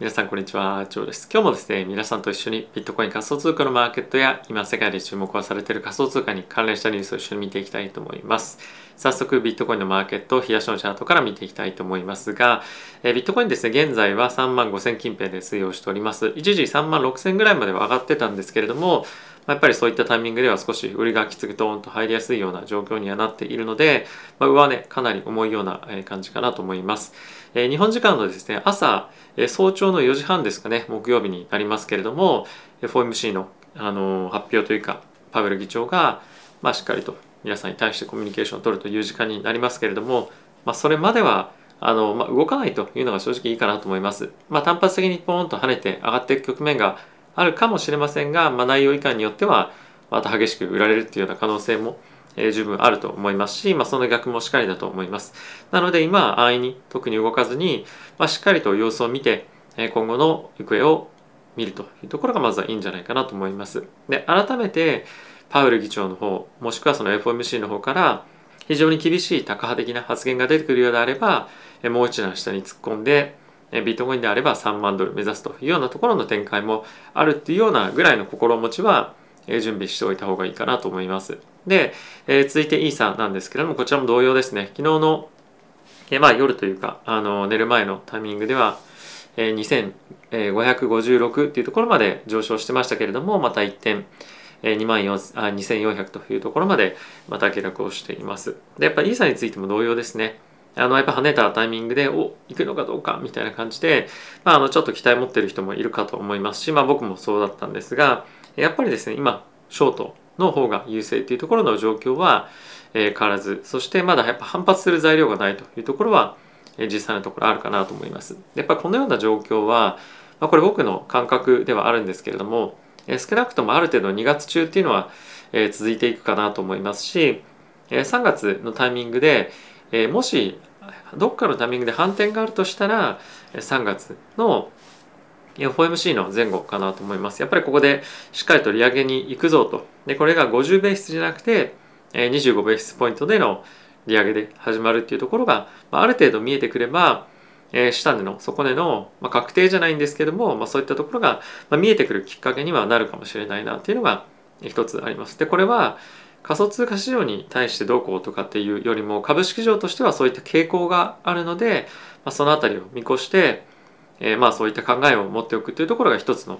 皆さんこんにちは、ジョーです。今日もですね、皆さんと一緒にビットコイン仮想通貨のマーケットや今世界で注目をされている仮想通貨に関連したニュースを一緒に見ていきたいと思います。早速ビットコインのマーケット、冷やしのチャートから見ていきたいと思いますが、えビットコインですね、現在は3万5000近辺で推移をしております。一時3万6000ぐらいまでは上がってたんですけれども、まやっぱりそういったタイミングでは少し売りがきつくドーンと入りやすいような状況にはなっているので、まあ、上値かなり重いような感じかなと思います。えー、日本時間のですね、朝、え、早朝の4時半ですかね、木曜日になりますけれども、FOMC の、あの、発表というか、パウエル議長が、まあ、しっかりと皆さんに対してコミュニケーションを取るという時間になりますけれども、まあ、それまではあの、まあ、動かないというのが正直いいかなと思います。まあ、単発的にポーンと跳ねて上がっていく局面があるかもしれませんが、まあ、内容以下によってはまた激しく売られるっていうような可能性も、えー、十分あると思いますし、まあ、その逆もしっかりだと思います。なので今安易に特に動かずに、まあ、しっかりと様子を見て、今後の行方を見るというところがまずはいいんじゃないかなと思います。で改めてパウエル議長の方もしくはその FOMC の方から非常に厳しいタカ派的な発言が出てくるようであればもう一段下に突っ込んでビットコインであれば3万ドル目指すというようなところの展開もあるっていうようなぐらいの心持ちは準備しておいた方がいいかなと思います。で、え続いてイーサなんですけれどもこちらも同様ですね昨日の、えまあ、夜というかあの寝る前のタイミングでは、え2556っていうところまで上昇してましたけれどもまた一点2万2400というところまでまた下落をしています。でやっぱイーサについても同様ですね。あのやっぱ跳ねたタイミングでお行くのかどうかみたいな感じで、まあ、あのちょっと期待持ってる人もいるかと思います。し、まあ、僕もそうだったんですがやっぱりですね今ショートの方が優勢っていうところの状況は、えー、変わらずそしてまだやっぱ反発する材料がないというところは、えー、実際のところあるかなと思います。やっぱこのような状況は、まあ、これ僕の感覚ではあるんですけれども、えー、少なくともある程度2月中っていうのは、えー、続いていくかなと思いますし、えー、3月のタイミングで、えー、もしどっかのタイミングで反転があるとしたら3月の FOMC の前後かなと思います。やっぱりここでしっかりと利上げに行くぞと。で、これが50ベースじゃなくて25ベースポイントでの利上げで始まるっていうところがある程度見えてくれば下値の底値の、まあ、確定じゃないんですけども、まあ、そういったところが、ま見えてくるきっかけにはなるかもしれないなっていうのが一つあります。でこれは仮想通貨市場に対してどうこうとかっていうよりも株式市場としてはそういった傾向があるので、まあ、その辺りを見越して、えー、まあそういった考えを持っておくというところが一つの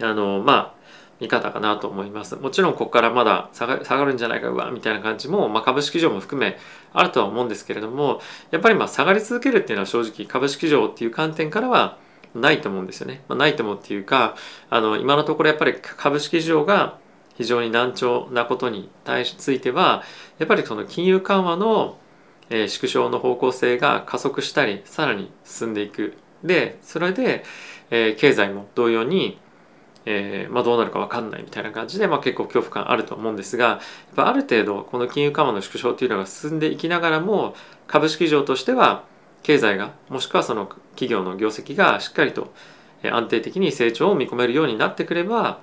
あのまあ見方かなと思います。もちろんここからまだ下が下がるんじゃないかうわみたいな感じも、まあ、株式市場も含めあるとは思うんですけれどもやっぱりまあ下がり続けるっていうのは正直株式市場っていう観点からはないと思うんですよね、まあ、ないと思うっていうかあの今のところやっぱり株式市場が非常に難聴なことに対しついてはやっぱりその金融緩和の、え、縮小の方向性が加速したりさらに進んでいく。でそれで、え、経済も同様に、えーまあ、どうなるか分かんないみたいな感じで、まあ、結構恐怖感あると思うんですがやっぱある程度この金融緩和の縮小っていうのが進んでいきながらも株式市場としては経済がもしくはその企業の業績がしっかりと安定的に成長を見込めるようになってくれば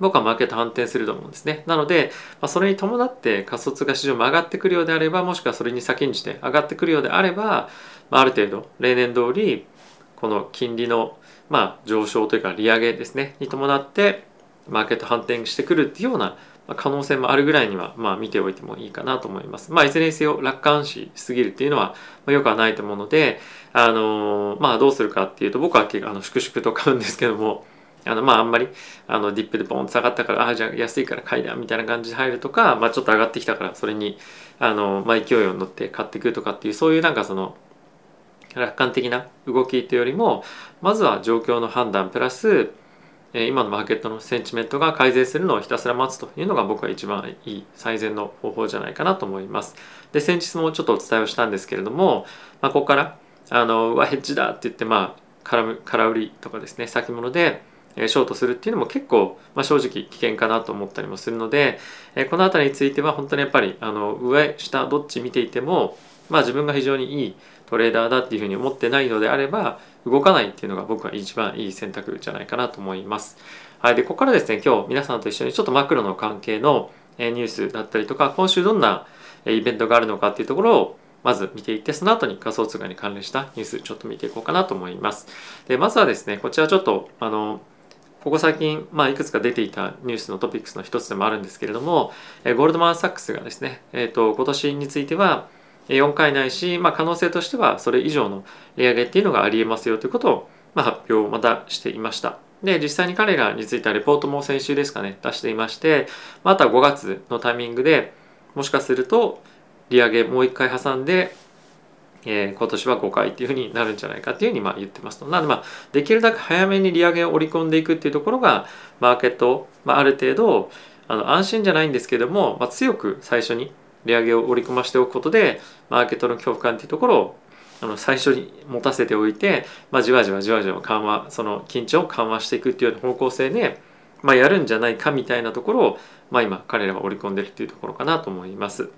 僕はマーケット反転すると思うんですね。なので、まあ、それに伴って仮想通貨市場も上がってくるようであれば、もしくはそれに先んじて上がってくるようであれば、まあ、ある程度例年通りこの金利のまあ上昇というか利上げですねに伴ってマーケット反転してくるっていうような可能性もあるぐらいにはまあ見ておいてもいいかなと思います。まあいずれにせよ楽観視しすぎるっていうのはよくはないと思うので、あのまあどうするかっていうと僕はあの粛々と買うんですけども、あのまああんまりあのディップでボンと下がったからああじゃあ安いから買いだみたいな感じで入るとか、まあ、ちょっと上がってきたからそれにあの、まあ、勢いを乗って買っていくとかっていうそういうなんかその楽観的な動きというよりもまずは状況の判断プラス今のマーケットのセンチメントが改善するのをひたすら待つというのが僕は一番いい最善の方法じゃないかなと思います。で先日もちょっとお伝えをしたんですけれども、まあ、ここからあのうわヘッジだって言ってまあ空空売りとかですね先物でショートするっていうのも結構、まあ、正直危険かなと思ったりもするのでえこの辺りについては本当にやっぱりあの上下どっち見ていても、まあ、自分が非常にいいトレーダーだっていうふうに思ってないのであれば動かないっていうのが僕は一番いい選択じゃないかなと思います。はい、でここからですね今日皆さんと一緒にちょっとマクロの関係のニュースだったりとか今週どんなイベントがあるのかっていうところをまず見ていってその後に仮想通貨に関連したニュースちょっと見ていこうかなと思いますでまずはですねこちらちょっとあのここ最近、まあ、いくつか出ていたニュースのトピックスの一つでもあるんですけれども、えゴールドマン・サックスがですね、えーと、今年については4回ないし、まあ、可能性としてはそれ以上の利上げっていうのがありえますよということを、まあ、発表をまたしていました。で実際に彼らについてはレポートも先週ですかね出していましてまた5月のタイミングでもしかすると利上げもう1回挟んでえー、今年は5回っていうふうになるんじゃないかっていうふうにま言ってますと。なのでまあできるだけ早めに利上げを織り込んでいくっていうところがマーケット、まあ、ある程度あの安心じゃないんですけども、まあ、強く最初に利上げを織り込ましておくことでマーケットの恐怖感っていうところをあの最初に持たせておいて、まあ、じわじわじわじわ緩和その緊張を緩和していくっていうような方向性で、まあ、やるんじゃないかみたいなところを、まあ、今彼らは織り込んでるっていうところかなと思います。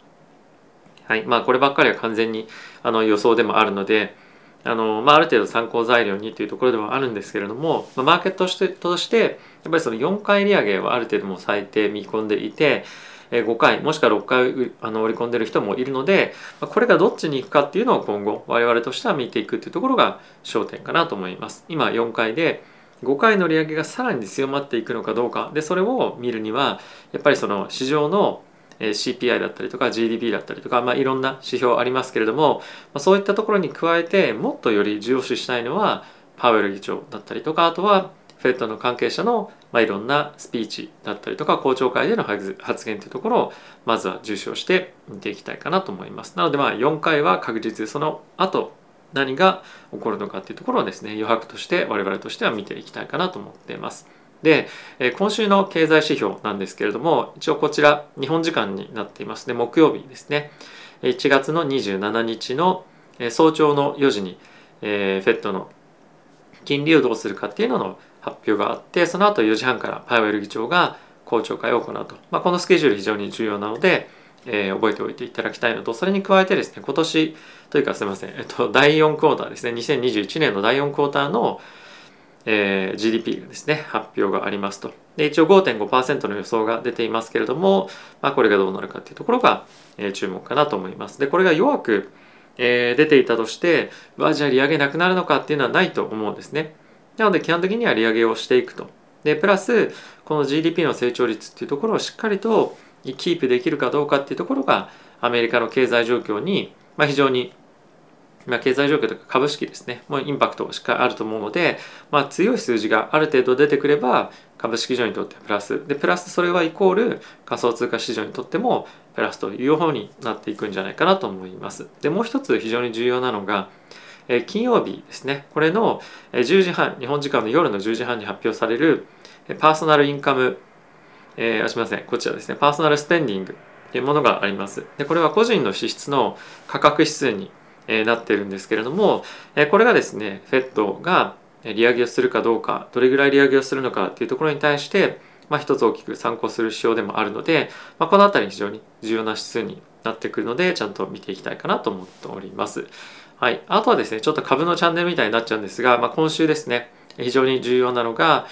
はいまあ、こればっかりは完全にあの予想でもあるのであの、まあ、ある程度参考材料にというところではあるんですけれども、まあ、マーケットとしてとしてやっぱりその4回利上げはある程度も最低見込んでいて5回もしくは6回あの織り込んでる人もいるのでこれがどっちに行くかっていうのを今後我々としては見ていくっていうところが焦点かなと思います。今4回で5回の利上げがさらに強まっていくのかどうかでそれを見るにはやっぱりその市場の CPI だったりとか GDP だったりとか、まあ、いろんな指標ありますけれども、まあ、そういったところに加えてもっとより重要視したいのはパウエル議長だったりとかあとはフェットの関係者の、まあ、いろんなスピーチだったりとか公聴会での発言というところをまずは重視をして見ていきたいかなと思います。なのでまあ4回は確実その後何が起こるのかっていうところをですね余白として我々としては見ていきたいかなと思っています。で、今週の経済指標なんですけれども、一応こちら日本時間になっていますね、木曜日ですね。1月の27日の早朝の4時に、えー、フェットの金利をどうするかっていうのの発表があって、その後4時半からパウエル議長が公聴会を行うと。まあ、このスケジュール非常に重要なので、えー、覚えておいていただきたいのと、それに加えてですね、今年というかすみません、えっと、第4クォーターですね、2021年の第4クォーターのえー、GDP がですね発表がありますと。で一応5.5%の予想が出ていますけれども、まあ、これがどうなるかっていうところが、えー、注目かなと思います。でこれが弱く、えー、出ていたとしてわじゃあ利上げなくなるのかっていうのはないと思うんですね。なので基本的には利上げをしていくと。でプラスこの GDP の成長率っていうところをしっかりとキープできるかどうかっていうところがアメリカの経済状況に、まあ、非常にまあ、経済状況とか株式ですね、もうインパクトしっかりあると思うので、まあ、強い数字がある程度出てくれば、株式市場にとってプラス。で、プラスそれはイコール仮想通貨市場にとってもプラスという方になっていくんじゃないかなと思います。で、もう一つ非常に重要なのが、え金曜日ですね、これの10時半、日本時間の夜の10時半に発表されるパーソナルインカム、えー、あすみません、こちらですね、パーソナルスペンディングというものがあります。で、これは個人の支出の価格指数にえなってるんですけれども、えこれがですね FED が利上げをするかどうかどれぐらい利上げをするのかっていうところに対して、まあ、一つ大きく参考する指標でもあるので、まあ、この辺り非常に重要な指数になってくるのでちゃんと見ていきたいかなと思っております。はい、あとはですねちょっと株のチャンネルみたいになっちゃうんですが、まあ、今週ですね非常に重要なのが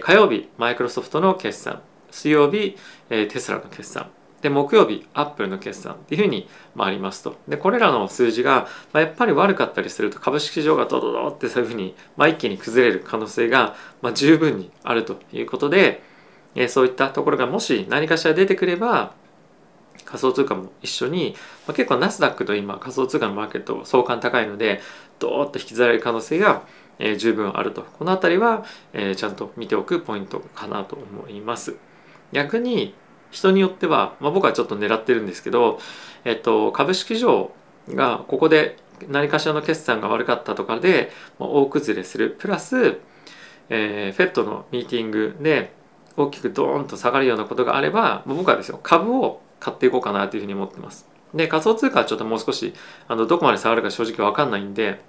火曜日マイクロソフトの決算。水曜日テスラの決算。で木曜日アップルの決算っていうふうにまありますと。でこれらの数字が、まあ、やっぱり悪かったりすると株式市場がドドドってそういうふうに、まあ、一気に崩れる可能性が、まあ、十分にあるということで、えー、そういったところがもし何かしら出てくれば仮想通貨も一緒に、まあ、結構ナスダックと今仮想通貨のマーケット相関高いのでドーッと引きずられる可能性が、えー、十分あると。この辺りは、えー、ちゃんと見ておくポイントかなと思います。逆に人によっては、まあ、僕はちょっと狙ってるんですけど、えっと、株式上がここで何かしらの決算が悪かったとかで大崩れするプラス、えー、フェットのミーティングで大きくドーンと下がるようなことがあれば僕はですよ株を買っていこうかなというふうに思ってます。で仮想通貨はちょっともう少しあのどこまで下がるか正直分かんないんで、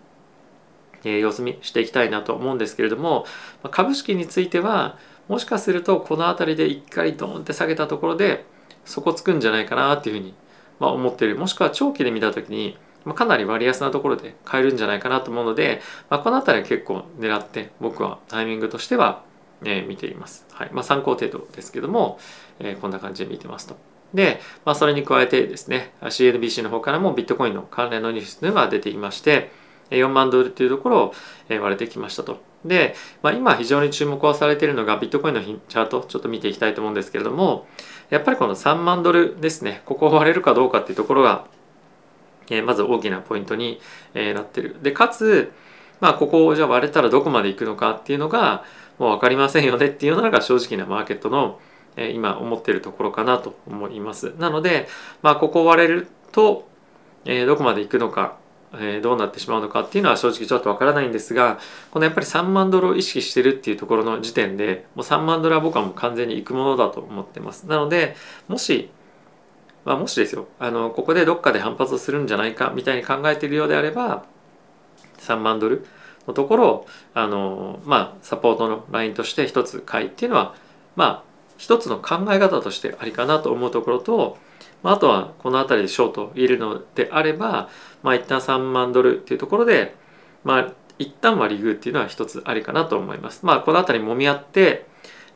えー、様子見していきたいなと思うんですけれども株式についてはもしかするとこの辺りで一回ドーンって下げたところで底つくんじゃないかなっていうふうに、まあ、思ってるもしくは長期で見た時に、まあ、かなり割安なところで買えるんじゃないかなと思うので、まあ、この辺りは結構狙って僕はタイミングとしては、え、見ています、はいまあ、参考程度ですけども、え、こんな感じで見てますと。で、まあ、それに加えてですね CNBC の方からもビットコインの関連のニュースというのが出ていまして4万ドルというところを割れてきましたと。で、まあ、今非常に注目をされているのがビットコインのチャートちょっと見ていきたいと思うんですけれどもやっぱりこの3万ドルですねここを割れるかどうかっていうところが、えまず大きなポイントに、えなってる。でかつまあここをじゃあ割れたらどこまでいくのかっていうのがもう分かりませんよねっていうのが正直なマーケットの、え今思っているところかなと思います。なので、まあ、ここを割れると、えどこまでいくのかえどうなってしまうのかっていうのは正直ちょっとわからないんですがこのやっぱり3万ドルを意識してるっていうところの時点でもう3万ドルは僕はもう完全にいくものだと思ってます。なのでもしまあもしですよ。あのここでどっかで反発をするんじゃないかみたいに考えているようであれば3万ドルのところをあのまあサポートのラインとして一つ買いっていうのはまあ一つの考え方としてありかなと思うところとまあ、あとはこの辺りでショートを入れるのであれば、まあ、一旦3万ドルっていうところで、まあ、一旦はリグっていうのは一つありかなと思います。まあ、この辺り揉み合って、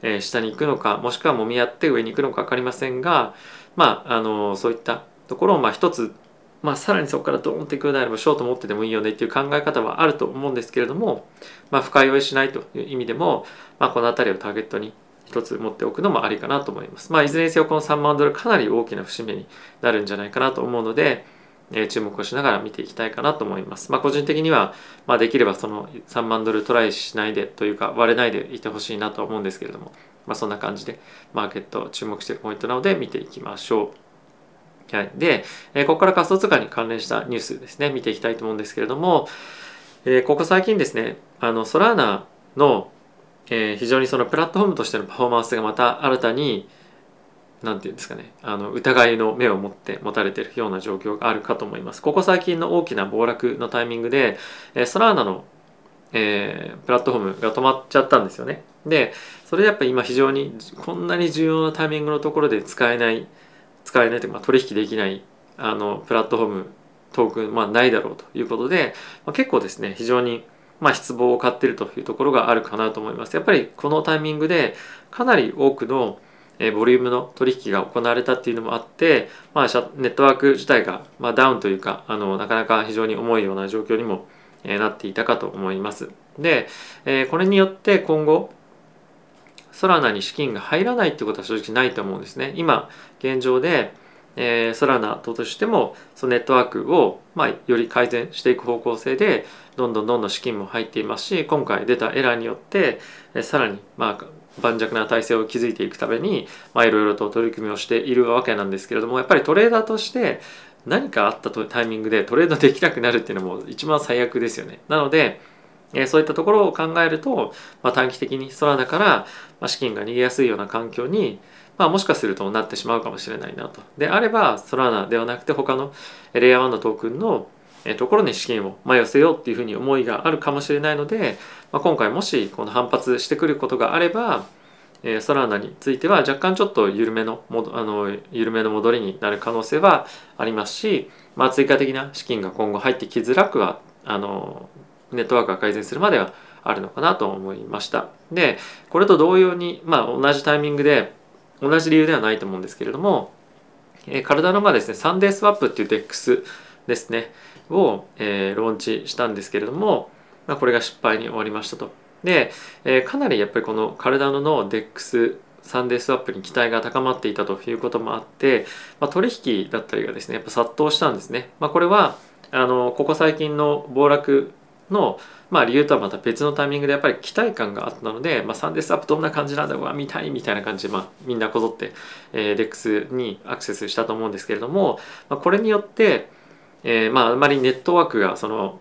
えー、下に行くのか、もしくは揉み合って上に行くのか分かりませんが、まあ、あのそういったところをまあ一つ、まあ、さらにそこからドーンっていくのであればショート持っててもいいよねっていう考え方はあると思うんですけれども、まあ、深酔いしないという意味でも、まあ、この辺りをターゲットに一つ持っておくのもありかなと思います。まあ、いずれにせよこの3万ドルかなり大きな節目になるんじゃないかなと思うので、えー、注目をしながら見ていきたいかなと思います。まあ、個人的には、まあ、できればその3万ドルトライしないでというか割れないでいてほしいなと思うんですけれども、まあ、そんな感じでマーケット注目しているポイントなので見ていきましょう。はい、で、えー、ここから仮想通貨に関連したニュースですね見ていきたいと思うんですけれども、えー、ここ最近ですねあのソラーナのえー、非常にそのプラットフォームとしてのパフォーマンスがまた新たに何て言うんですかね。あの疑いの目を持って持たれてるような状況があるかと思います。ここ最近の大きな暴落のタイミングで、え、ソラーナの、えー、プラットフォームが止まっちゃったんですよね。でそれでやっぱり今非常にこんなに重要なタイミングのところで使えない使えないというか、まあ、取引できないあのプラットフォームトークン、まあ、ないだろうということで、まあ、結構ですね非常にまあ、失望を買っているというところがあるかなと思います。やっぱりこのタイミングでかなり多くのボリュームの取引が行われたっていうのもあって、まあ、ネットワーク自体がまダウンというかあのなかなか非常に重いような状況にもなっていたかと思います。で、これによって今後ソラナに資金が入らないってことは正直ないと思うんですね。今現状でえ、ソラナとしてもそのネットワークを、まあ、より改善していく方向性でどんどんどんどん資金も入っていますし今回出たエラーによって、え、さらに、まあ、盤石な体制を築いていくために、まあ、いろいろと取り組みをしているわけなんですけれどもやっぱりトレーダーとして何かあったタイミングでトレードできなくなるっていうのも一番最悪ですよね。なので、え、そういったところを考えると、まあ、短期的にソラナから、ま、資金が逃げやすいような環境にまあ、もしかするとなってしまうかもしれないなと。であれば、ソラーナではなくて他のレイヤー1のトークンのところに資金を寄せようっていうふうに思いがあるかもしれないので、まあ、今回もしこの反発してくることがあれば、え、ソラーナについては若干ちょっと緩めのあの緩めの戻りになる可能性はありますし、まあ、追加的な資金が今後入ってきづらくはあのネットワークが改善するまではあるのかなと思いました。でこれと同様に、まあ、同じタイミングで同じ理由ではないと思うんですけれども、えー、カルダノがですねサンデースワップっていう DEX ですねを、えー、ローンチしたんですけれども、まあ、これが失敗に終わりましたと。で、えー、かなりやっぱりこのカルダノの DEX サンデースワップに期待が高まっていたということもあって、まあ、取引だったりがですねやっぱ殺到したんですね。まあ、これはあのここ最近の暴落の、まあ、理由とはまた別のタイミングでやっぱり期待感があったので、まあ、サンデースワップどんな感じなんだろう見たいみたいな感じで、まあ、みんなこぞって、えー、 DEX にアクセスしたと思うんですけれども、まあ、これによって、えー、まああまりネットワークがその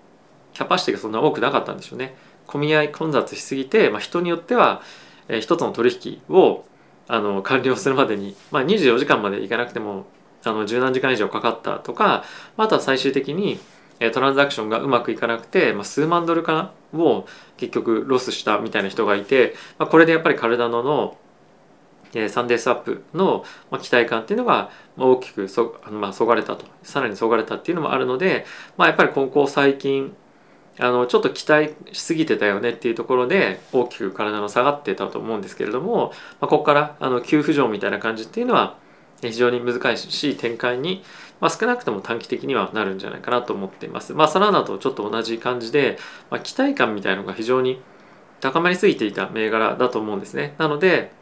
キャパシティがそんな多くなかったんでしょうね。混み合い混雑しすぎて、まあ、人によっては、えー、一つの取引をあの完了するまでに、まあ、24時間までいかなくてもあの十何時間以上かかったとかあとは最終的にトランザクションがうまくいかなくて、まあ、数万ドルかなを結局ロスしたみたいな人がいて、まあ、これでやっぱりカルダノのサンデースワップの期待感っていうのが大きくそ、まあ、そがれたとさらにそがれたっていうのもあるので、まあ、やっぱりここ最近あのちょっと期待しすぎてたよねっていうところで大きく体の下がってたと思うんですけれども、まあ、ここからあの急浮上みたいな感じっていうのは非常に難しい展開に、まあ、少なくとも短期的にはなるんじゃないかなと思っています。まあ、サラーナとちょっと同じ感じで、まあ、期待感みたいなのが非常に高まりすぎていた銘柄だと思うんですね。なので、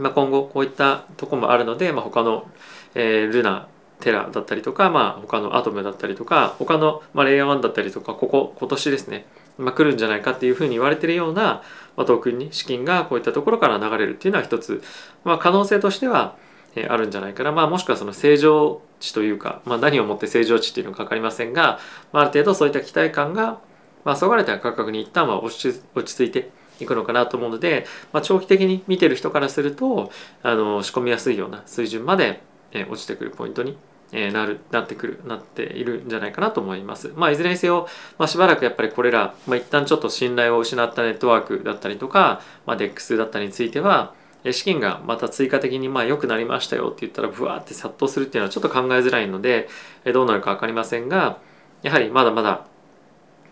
まあ、今後こういったとこもあるので、まあ、他の、えー、ルナテラだったりとか、まあ、他のアトムだったりとか他の、まあ、レイヤー1だったりとかここ今年ですね、まあ、来るんじゃないかっていうふうに言われてるような、まあ、トークンに資金がこういったところから流れるっていうのは一つ、まあ、可能性としては、え、あるんじゃないかな、まあ、もしくはその正常値というか、まあ、何をもって正常値っていうのか分かりませんが、まあ、ある程度そういった期待感が、まあ、そがれた価格に一旦は落ち落ち着いていくのかなと思うので、まあ、長期的に見てる人からするとあの仕込みやすいような水準まで、え、落ちてくるポイントにえなるなってくるなっているんじゃないかなと思います。まあ、いずれにせよ、まあ、しばらくやっぱりこれら、まあ、一旦ちょっと信頼を失ったネットワークだったりとか、まあ、DEX だったりについては資金がまた追加的にまあ良くなりましたよって言ったらブワーって殺到するっていうのはちょっと考えづらいのでどうなるか分かりませんがやはりまだまだ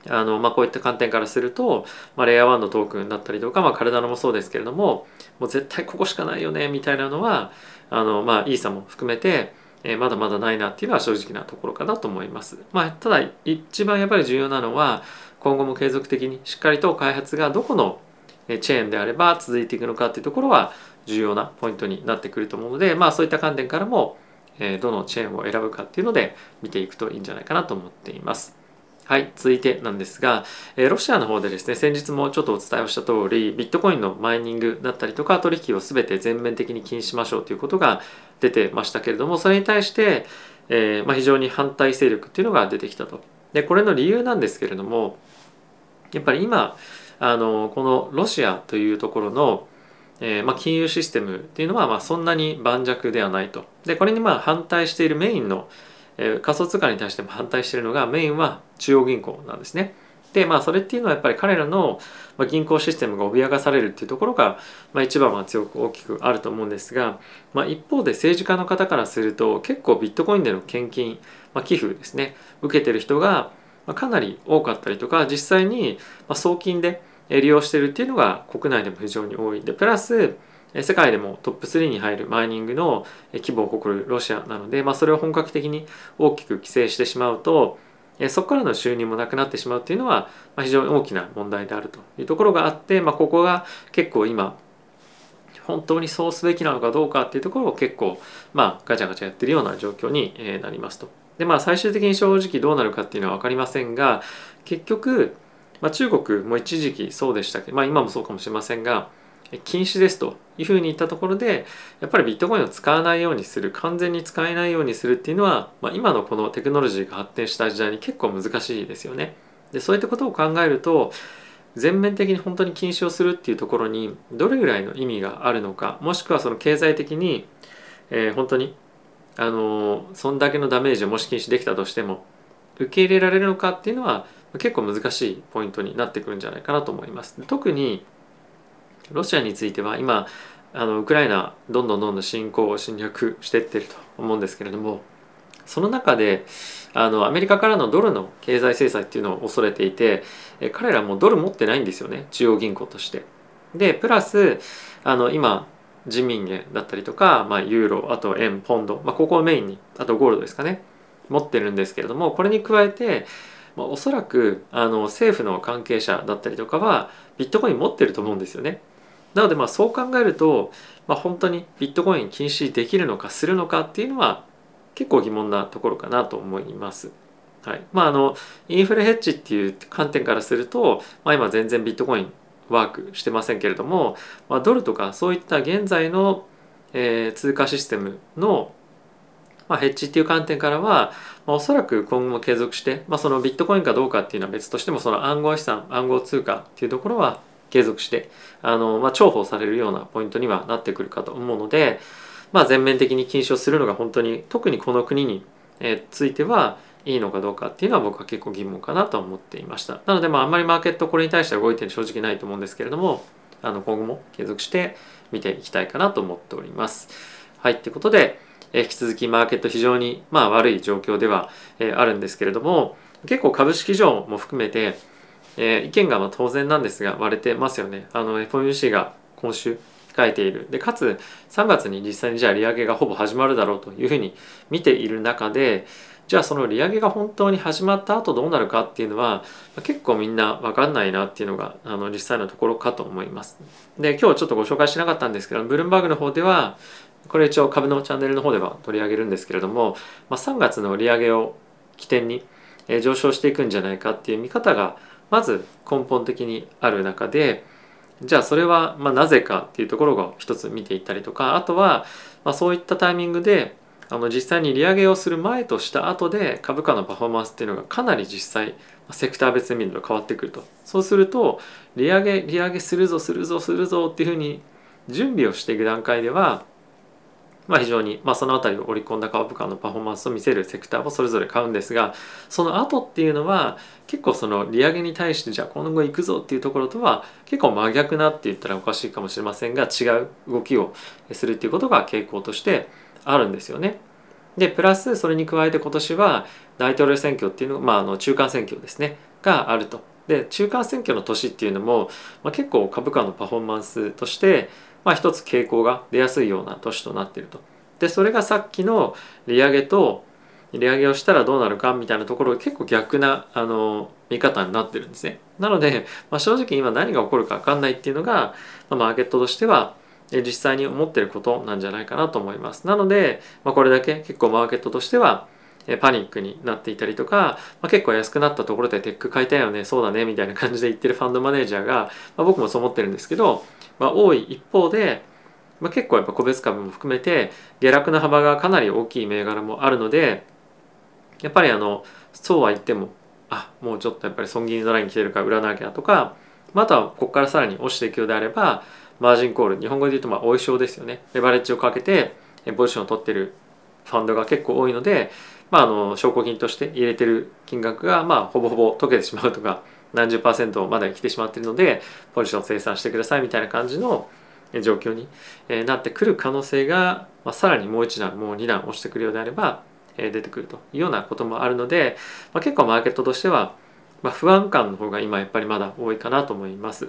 あの、まあ、こういった観点からすると、まあ、レイヤー1のトークンだったりとか、まあ、カルダノもそうですけれどももう絶対ここしかないよねみたいなのはあの、まあ、イーサも含めて、えー、まだまだないなっていうのは正直なところかなと思います。まあ、ただ一番やっぱり重要なのは今後も継続的にしっかりと開発がどこのチェーンであれば続いていくのかっていうところは重要なポイントになってくると思うので、まあ、そういった観点からもどのチェーンを選ぶかっていうので見ていくといいんじゃないかなと思っています。はい、続いてなんですが、えロシアの方でですね、先日もちょっとお伝えをした通り、ビットコインのマイニングだったりとか、取引を全て全面的に禁止しましょうということが出てましたけれども、それに対して、えー、まあ、非常に反対勢力っていうのが出てきたと。で、これの理由なんですけれども、やっぱり今、あのこのロシアというところの、えー、まあ、金融システムっていうのはまあそんなに盤石ではないと。でこれにまあ反対しているメインのえ仮想通貨に対しても反対しているのがメインは中央銀行なんですね。でまあそれっていうのはやっぱり彼らの銀行システムが脅かされるっていうところが、まあ、一番は強く大きくあると思うんですが、まあ、一方で政治家の方からすると結構ビットコインでの献金、まあ、寄付ですね受けてる人がかなり多かったりとか実際に送金で利用してるっていうのが国内でも非常に多いでプラス世界でもトップ3に入るマイニングの規模を誇るロシアなので、まあ、それを本格的に大きく規制してしまうとそこからの収入もなくなってしまうっていうのは非常に大きな問題であるというところがあって、まあ、ここが結構今本当にそうすべきなのかどうかっていうところを結構まあガチャガチャやってるような状況になりますと。でまあ最終的に正直どうなるかっていうのは分かりませんが結局、まあ、中国も一時期そうでしたけど、まあ、今もそうかもしれませんが禁止ですというふうに言ったところでやっぱりビットコインを使わないようにする完全に使えないようにするっていうのは、まあ、今のこのテクノロジーが発展した時代に結構難しいですよね。でそういったことを考えると全面的に本当に禁止をするっていうところにどれぐらいの意味があるのかもしくはその経済的に、えー、本当にあのそんだけのダメージをもし禁止できたとしても受け入れられるのかっていうのは結構難しいポイントになってくるんじゃないかなと思います。特にロシアについては今あのウクライナどんどんどんどん侵攻を侵略してってると思うんですけれどもその中であのアメリカからのドルの経済制裁っていうのを恐れていて彼らもドル持ってないんですよね中央銀行として。でプラスあの今人民元だったりとか、まあ、ユーロあと円ポンド、まあ、ここをメインにあとゴールドですかね持ってるんですけれどもこれに加えて、まあ、おそらくあの政府の関係者だったりとかはビットコイン持ってると思うんですよね。なのでまあそう考えると、まあ、本当にビットコイン禁止できるのかするのかっていうのは結構疑問なところかなと思います。はいまあ、あのインフレヘッジっていう観点からすると、まあ、今全然ビットコインワークしてませんけれども、まあ、ドルとかそういった現在の、えー、通貨システムの、まあ、ヘッジっていう観点からは、まあ、おそらく今後も継続して、まあ、そのビットコインかどうかっていうのは別としてもその暗号資産暗号通貨っていうところは継続してあの、まあ、重宝されるようなポイントにはなってくるかと思うので、まあ、全面的に禁止をするのが本当に特にこの国についてはいいのかどうかっていうのは僕は結構疑問かなと思っていました。なのでまああんまりマーケットこれに対しては動いてる正直ないと思うんですけれどもあの今後も継続して見ていきたいかなと思っております。はいということで引き続きマーケット非常にまあ悪い状況ではあるんですけれども結構株式上も含めてえー、意見がまあ当然なんですが割れてますよね。あの FOMC が今週控えているでかつ3月に実際にじゃあ利上げがほぼ始まるだろうというふうに見ている中でじゃあその利上げが本当に始まった後どうなるかっていうのは結構みんな分かんないなっていうのがあの実際のところかと思います。で今日ちょっとご紹介しなかったんですけどブルームバーグの方ではこれ一応株のチャンネルの方では取り上げるんですけれども、まあ、3月の利上げを起点に上昇していくんじゃないかっていう見方がまず根本的にある中でじゃあそれはまなぜかっていうところが一つ見ていったりとかあとはまそういったタイミングであの実際に利上げをする前とした後で株価のパフォーマンスっていうのがかなり実際セクター別で見ると変わってくると。そうすると利上げ利上げするぞするぞするぞっていうふうに準備をしていく段階ではまあ、非常に、まあ、その辺りを織り込んだ株価のパフォーマンスを見せるセクターをそれぞれ買うんですがその後っていうのは結構その利上げに対してじゃあ今後行くぞっていうところとは結構真逆なって言ったらおかしいかもしれませんが違う動きをするっていうことが傾向としてあるんですよね。でプラスそれに加えて今年は大統領選挙っていうのまあ、あの中間選挙ですねがあると。で中間選挙の年っていうのも、まあ、結構株価のパフォーマンスとしてまあ、一つ傾向が出やすいような年となっていると。でそれがさっきの利上げと利上げをしたらどうなるかみたいなところ結構逆なあの見方になってるんですね。なので、まあ、正直今何が起こるか分かんないっていうのが、まあ、マーケットとしては実際に思ってることなんじゃないかなと思います。なので、まあ、これだけ結構マーケットとしてはパニックになっていたりとか、まあ、結構安くなったところでテック買いたいよねそうだねみたいな感じで言ってるファンドマネージャーが、まあ、僕もそう思ってるんですけどまあ、多い一方で、まあ、結構やっぱ個別株も含めて下落の幅がかなり大きい銘柄もあるのでやっぱりあのそうは言ってもあもうちょっとやっぱり損切りのライン来てるから売らなきゃとか、まあ、とはここからさらに落ちていくようであればマージンコール日本語で言うとまあおいしょですよね。レバレッジをかけてポジションを取ってるファンドが結構多いので、まあ、あの証拠金として入れてる金額がまあほぼほぼ溶けてしまうとか何十パーセントまで来てしまっているのでポジション生産してくださいみたいな感じの状況になってくる可能性が、まあ、さらにもう一段もう二段押してくるようであれば出てくるというようなこともあるので、まあ、結構マーケットとしては、まあ、不安感の方が今やっぱりまだ多いかなと思います。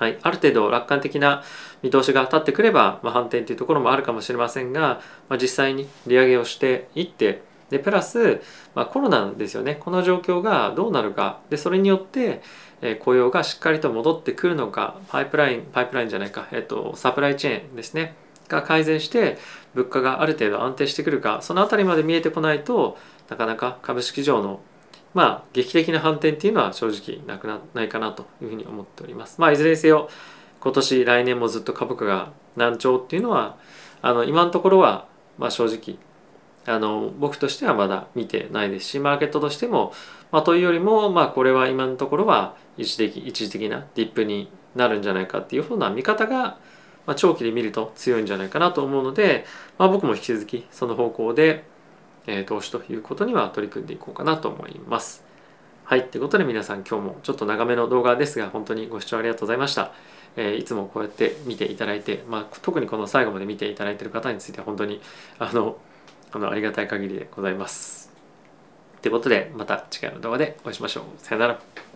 はい、ある程度楽観的な見通しが立ってくれば、まあ、反転というところもあるかもしれませんが、まあ、実際に利上げをしていってでプラス、まあ、コロナですよね。この状況がどうなるか。でそれによって、えー、雇用がしっかりと戻ってくるのかパイプラインパイプラインじゃないか、えーと、サプライチェーンですね。が改善して物価がある程度安定してくるか。その辺りまで見えてこないとなかなか株式上のまあ劇的な反転っていうのは正直なくなないかなというふうに思っております。まあいずれにせよ今年来年もずっと株価が難聴っていうのはあの今のところはまあ正直あの僕としてはまだ見てないですしマーケットとしても、まあ、というよりも、まあ、これは今のところは一時的一時的なディップになるんじゃないかっていうふうな見方が、まあ、長期で見ると強いんじゃないかなと思うので、まあ、僕も引き続きその方向で、え、投資ということには取り組んでいこうかなと思います。はい。ということで皆さん今日もちょっと長めの動画ですが本当にご視聴ありがとうございました。えー、いつもこうやって見ていただいて、まあ、特にこの最後まで見ていただいている方については本当にあのあのありがたい限りでございます。ということでまた次回の動画でお会いしましょう。さよなら。